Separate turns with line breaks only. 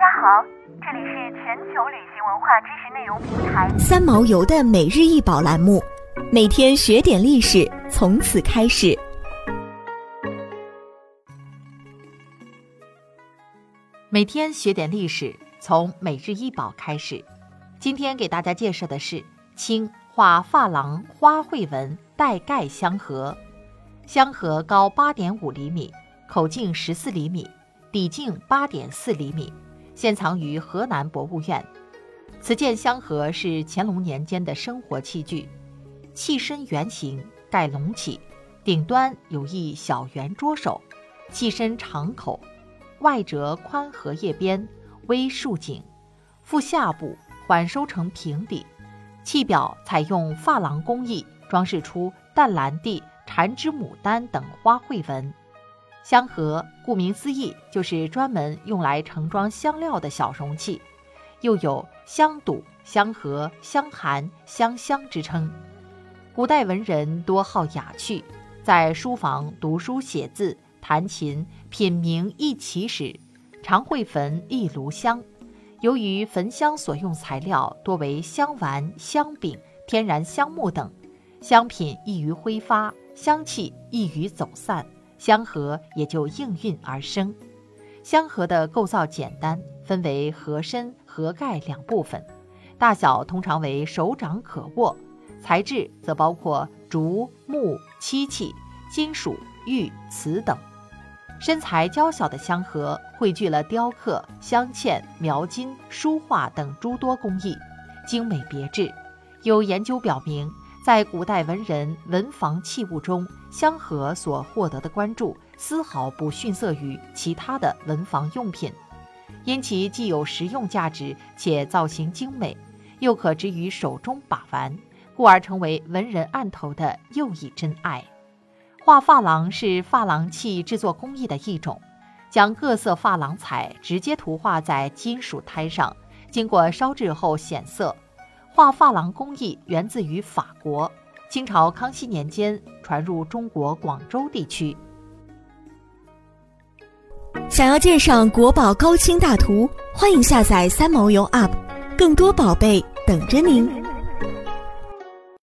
家好，这里是全球旅行文化知识内容平台
三毛游的每日一宝栏目，每天学点历史，从此开始。
每天学点历史，从每日一宝开始。今天给大家介绍的是清画珐琅花卉纹带盖香盒，香盒高八点五厘米，口径十四厘米，底径八点四厘米，现藏于河南博物院。此件香盒是乾隆年间的生活器具，器身圆形，盖隆起，顶端有一小圆桌手，器身敞口，外折宽荷叶边，微竖颈，腹下部。缓收成平底，器表采用珐琅工艺，装饰出淡蓝地、缠枝牡丹等花卉纹。香盒顾名思义，就是专门用来盛装香料的小容器，又有香肚、香盒、香函、香箱之称。古代文人多好雅趣，在书房读书写字、弹琴、品茗一起时，常会焚一炉香。由于焚香所用材料多为香丸、香饼、天然香木等，香品易于挥发，香气易于走散，香盒也就应运而生。香盒的构造简单，分为盒身、盒盖两部分，大小通常为手掌可握，材质则包括竹、木、漆器、金属、玉、瓷等。身材娇小的香盒汇聚了雕刻、镶嵌、描金、书画等诸多工艺，精美别致。有研究表明，在古代文人文房器物中，香盒所获得的关注丝毫不逊色于其他的文房用品，因其既有实用价值，且造型精美，又可置于手中把玩，故而成为文人案头的又一真爱。画珐琅是珐琅器制作工艺的一种，将各色珐琅彩直接涂画在金属胎上，经过烧制后显色。画珐琅工艺源自于法国，清朝康熙年间传入中国广州地区。
想要鉴赏国宝高清大图，欢迎下载三毛游 App，更多宝贝等着您。